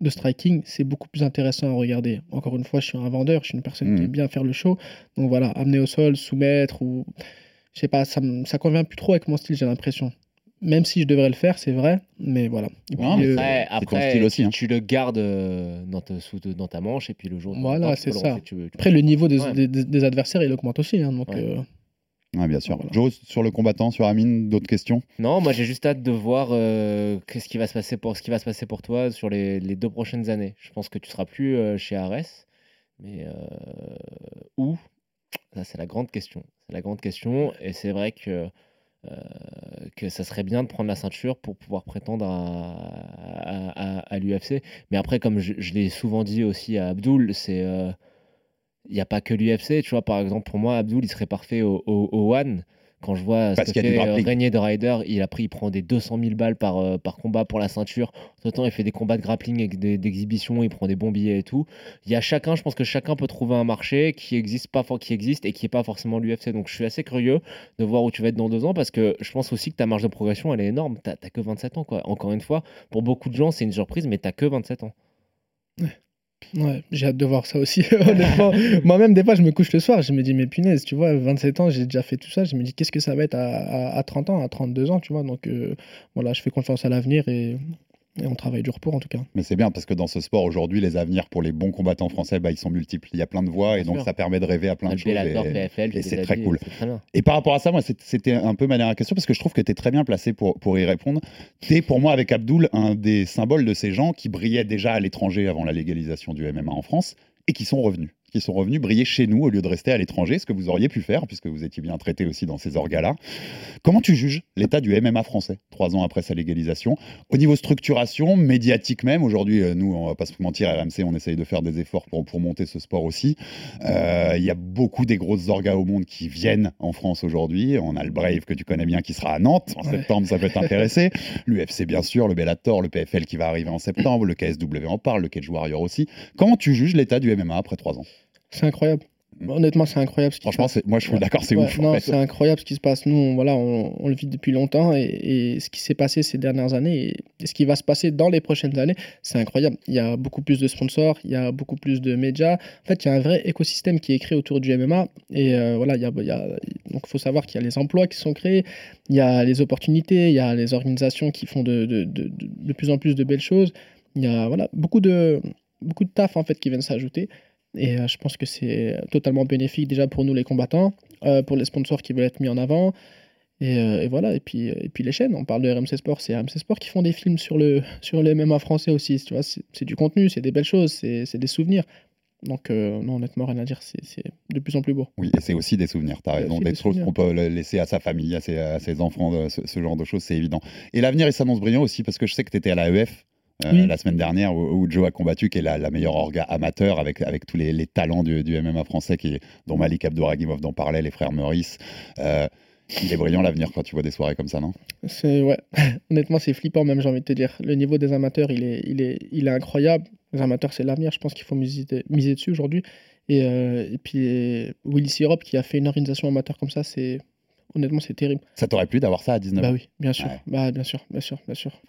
de striking, c'est beaucoup plus intéressant à regarder. Encore une fois, je suis un vendeur, je suis une personne qui Mhm. aime bien faire le show. Donc voilà, amener au sol, soumettre ou je sais pas, ça ça convient plus trop avec mon style, j'ai l'impression. Même si je devrais le faire, c'est vrai, mais voilà. Et Non, puis, mais euh, Après, ton après style aussi, tu, hein. tu le gardes euh, dans, ta, sous- dans ta manche et puis le jour. Voilà, c'est ça. tu Après, le niveau des, Ouais. des- des- des adversaires, il augmente aussi. hein, donc, Ouais. euh, Ouais, bien sûr. Voilà. Joe, sur le combattant, sur Amine, d'autres questions? Non, moi j'ai juste hâte de voir euh, qu'est-ce qui va se passer pour ce qui va se passer pour toi sur les, les deux prochaines années. Je pense que tu seras plus euh, chez Ares, mais euh, où Ça c'est la grande question. C'est la grande question, et c'est vrai que euh, ça serait bien de prendre la ceinture pour pouvoir prétendre à, l'UFC. Mais après, comme je, l'ai souvent dit aussi à Abdul, c'est euh, il n'y a pas que l'UFC. Tu vois, par exemple, pour moi, Abdul, il serait parfait au, au, au One. Quand je vois Parce ce que qu'il y a du fait. Régnier de Ryder, il a pris, il prend des 200 000 balles par, euh, par combat pour la ceinture. Entre temps, il fait des combats de grappling et d'exhibition, il prend des bons billets et tout. Il y a chacun, je pense que chacun peut trouver un marché qui existe pas, qui existe et qui est pas forcément l'UFC. Donc, je suis assez curieux de voir où tu vas être dans deux ans parce que je pense aussi que ta marge de progression, elle est énorme. T'as t'as que 27 ans, quoi. Encore une fois, pour beaucoup de gens, c'est une surprise, mais t'as que 27 ans. ouais, j'ai hâte de voir ça aussi. honnêtement, moi-même, des fois, je me couche le soir, je me dis, mais punaise, tu vois, 27 ans, j'ai déjà fait tout ça. Je me dis, qu'est-ce que ça va être à, à- à 30 ans, à 32 ans, tu vois. Donc, euh, voilà, je fais confiance à l'avenir et, et on travaille dur pour, en tout cas. Mais c'est bien parce que dans ce sport aujourd'hui, les avenirs pour les bons combattants français, bah, ils sont multiples. Il y a plein de voies et donc sûr. ça permet de rêver à plein de choses. Et- et c'est très cool. Très. Et par rapport à ça, moi, c'était un peu ma dernière question parce que je trouve que tu es très bien placé pour, pour y répondre. Tu es, pour moi, avec Abdul, un des symboles de ces gens qui brillaient déjà à l'étranger avant la légalisation du MMA en France et qui sont revenus. Qui sont revenus briller chez nous au lieu de rester à l'étranger, ce que vous auriez pu faire puisque vous étiez bien traité aussi dans ces orgas-là. Comment tu juges l'état du MMA français, trois ans après sa légalisation? Au niveau structuration, médiatique même, aujourd'hui, euh, nous, on va pas se mentir, RMC, on essaye de faire des efforts pour, pour monter ce sport aussi. Euh, Il y a beaucoup des grosses orgas au monde qui viennent en France aujourd'hui. On a le Brave que tu connais bien qui sera à Nantes en Ouais. septembre, ça peut t'intéresser. L'UFC, bien sûr, le Bellator, le PFL qui va arriver en septembre, le KSW en parle, le Cage Warrior aussi. Comment tu juges l'état du MMA après trois ans? C'est incroyable. Honnêtement, c'est incroyable. Ce qui se Franchement, moi je suis Ouais. d'accord, c'est Ouais, ouf. non, c'est incroyable ce qui se passe. Nous, on, voilà, on, on le vit depuis longtemps et, et ce qui s'est passé ces dernières années et, et ce qui va se passer dans les prochaines années, c'est incroyable. Il y a beaucoup plus de sponsors, il y a beaucoup plus de médias. En fait, il y a un vrai écosystème qui est créé autour du MMA et euh, voilà, il y a, il y a- donc faut savoir qu'il y a les emplois qui sont créés, il y a les opportunités, il y a les organisations qui font de, de, de, de- de plus en plus de belles choses. Il y a voilà beaucoup de beaucoup de taf en fait qui viennent s'ajouter. Et euh, je pense que c'est totalement bénéfique déjà pour nous les combattants, euh, pour les sponsors qui veulent être mis en avant. Et, euh, et voilà, et puis, et puis les chaînes, on parle de RMC Sport, c'est RMC Sport qui font des films sur le, sur le MMA français aussi, tu vois, c'est du contenu, c'est des belles choses, c'est c'est des souvenirs. Donc, euh, non, honnêtement, rien à dire, c'est c'est de plus en plus beau. Oui, et c'est aussi des souvenirs, tu as raison. Des des choses qu'on peut laisser à sa famille, à ses, à ses enfants, ce, ce genre de choses, c'est évident. Et l'avenir, il s'annonce brillant aussi, parce que je sais que tu étais à l'AEF. Euh, Oui. la semaine dernière où, où Joe a combattu, qui est la, la meilleure orga amateur avec, avec tous les, les talents du, du MMA français, qui, dont Malik Abdouragimov dont parlait, les frères Meurice. Euh, il est brillant l'avenir quand tu vois des soirées comme ça, non? C'est ouais. Honnêtement, c'est flippant même, j'ai envie de te dire. Le niveau des amateurs, il est, il est, il est incroyable. Les amateurs, c'est l'avenir. Je pense qu'il faut miser, miser dessus aujourd'hui. Et, euh, et puis Willy Sirop qui a fait une organisation amateur comme ça, c'est honnêtement c'est terrible. Ça t'aurait plu d'avoir ça à 19 Bah ans oui, bien sûr. Ouais. Bah bien sûr, bien sûr, bien sûr.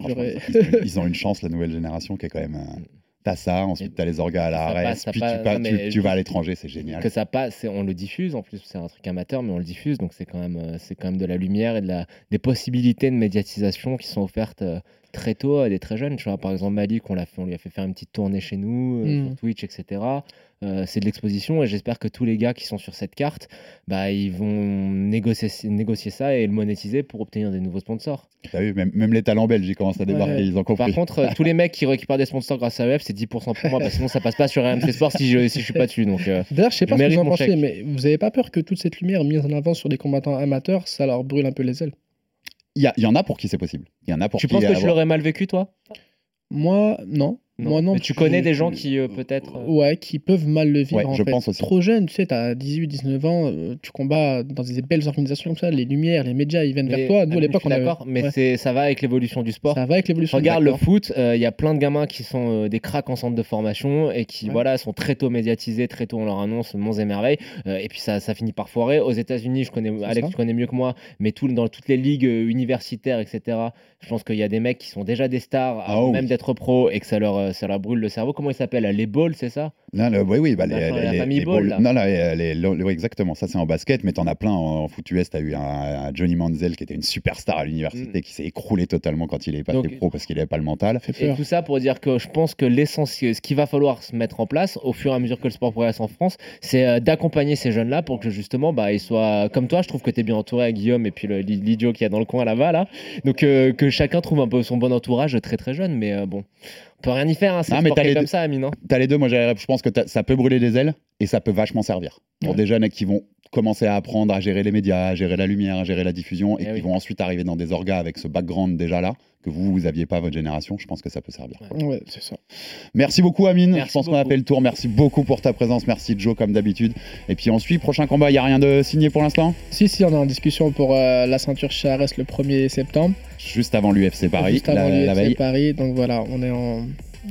Ils, ont une chance, la nouvelle génération, qui est quand même. euh, T'as ça, ensuite t'as les orgas à la Ça RS, passe, ça puis passe- tu, pas- non, tu- mais tu vas à l'étranger, c'est génial. que ça passe, on le diffuse en plus, c'est un truc amateur, mais on le diffuse, donc c'est quand même, euh, c'est quand même de la lumière et de la, des possibilités de médiatisation qui sont offertes euh, très tôt à des très jeunes. Tu vois, par exemple Malik, on l'a fait, on lui a fait faire une petite tournée chez nous euh, Mm. sur Twitch, etc. Euh, c'est de l'exposition et j'espère que tous les gars qui sont sur cette carte, bah, ils vont négocier, négocier ça et le monétiser pour obtenir des nouveaux sponsors. T'as vu, même, même les talents belges, ils commencent à débarquer, Ouais. ils ont compris. Par contre, euh, tous les mecs qui récupèrent des sponsors grâce à EF, c'est 10% pour moi, parce que sinon ça passe pas sur RMC Sport si je, si je suis pas dessus. Donc, euh, D'ailleurs, je sais Je pas ce que vous en pensez, mais vous avez pas peur que toute cette lumière mise en avant sur des combattants amateurs, ça leur brûle un peu les ailes? Il y, y en a pour qui c'est possible. Il y en a pour tu qui penses que tu avoir- l'aurais mal vécu, toi? Moi, non. Moi, non. Mais tu connais je- des gens qui euh, peut-être. euh, Ouais, qui peuvent mal le vivre Ouais, en je fait. pense aussi. Trop jeune, tu sais, t'as 18, 19 ans, euh, tu combats dans des belles organisations comme ça, les lumières, les médias, ils viennent mais- vers toi. Nous, à je l'époque, suis on avait... d'accord, mais ouais, c'est ça va avec l'évolution du sport. ça va avec l'évolution. Regarde le d'accord. foot, euh, il y a plein de gamins qui sont euh, des cracks en centre de formation et qui Ouais. voilà sont très tôt médiatisés, très tôt on leur annonce monts et merveilles euh, et puis ça, ça finit par foirer. Aux États-Unis, je connais C'est Alex, ça. tu connais mieux que moi, mais tout, dans toutes les ligues euh, universitaires, etc. Je pense qu'il y a des mecs qui sont déjà des stars Ah oui. même d'être pro et que ça leur euh, ça leur brûle le cerveau. Comment ils s'appellent Les balls, c'est ça? Non, le- oui, oui, bah, les, Machin, les- la les- famille les balls-. Non, là, les- les- oui, exactement. Ça, c'est en basket, mais t'en as plein en, en foot US. T'as eu un, un Johnny Manziel qui était une superstar à l'université, qui s'est écroulé totalement quand il est passé Mm. Donc- pro parce qu'il avait pas le mental. Fait Et peur. tout ça pour dire que je pense que l'essentiel, ce qu'il va falloir se mettre en place au fur et à mesure que le sport progresse en France, c'est euh, d'accompagner ces jeunes-là pour que justement bah, ils soient comme toi. Je trouve que tu es bien entouré avec Guillaume et puis l'idiot qui est dans le coin là-bas. Là. Donc euh, que chacun trouve un peu son bon entourage très très jeune. Mais euh, bon, on peut rien y faire. Hein, c'est Ah, comme deux. ça, Amine. hein. T'as les deux, moi je pense que ça peut brûler des ailes et ça peut vachement servir. Pour Ouais. des jeunes qui vont commencer à apprendre à gérer les médias, à gérer la lumière, à gérer la diffusion et Eh qui oui. vont ensuite arriver dans des orgas avec ce background déjà là, que vous, vous aviez pas à votre génération, je pense que ça peut servir. Ouais, c'est ça. Merci beaucoup Amine, Merci je pense qu'on a fait le tour, merci beaucoup pour ta présence, merci Joe comme d'habitude. Et puis on suit, prochain combat, il n'y a rien de signé pour l'instant? Si, si, on est en discussion pour euh, la ceinture chez Arès le 1er septembre. Juste avant l'UFC Paris, juste avant la, la l'UFC veille. Paris. Donc voilà, on est en.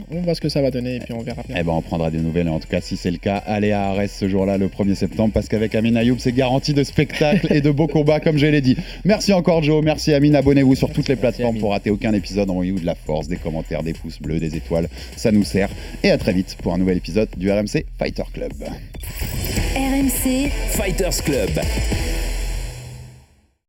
On voit ce que ça va donner et puis on verra bien. Eh ben, on prendra des nouvelles. En tout cas, si c'est le cas, allez à Arès ce jour-là, le 1er septembre, parce qu'avec Amine Ayoub, c'est garanti de spectacle et de beaux combats, comme je l'ai dit. Merci encore, Joe. Merci, Amine. Abonnez-vous sur toutes les plateformes pour rater aucun épisode. Envoyez-vous de la force, des commentaires, des pouces bleus, des étoiles. Ça nous sert. Et à très vite pour un nouvel épisode du RMC Fighter Club. RMC, Fighters Club.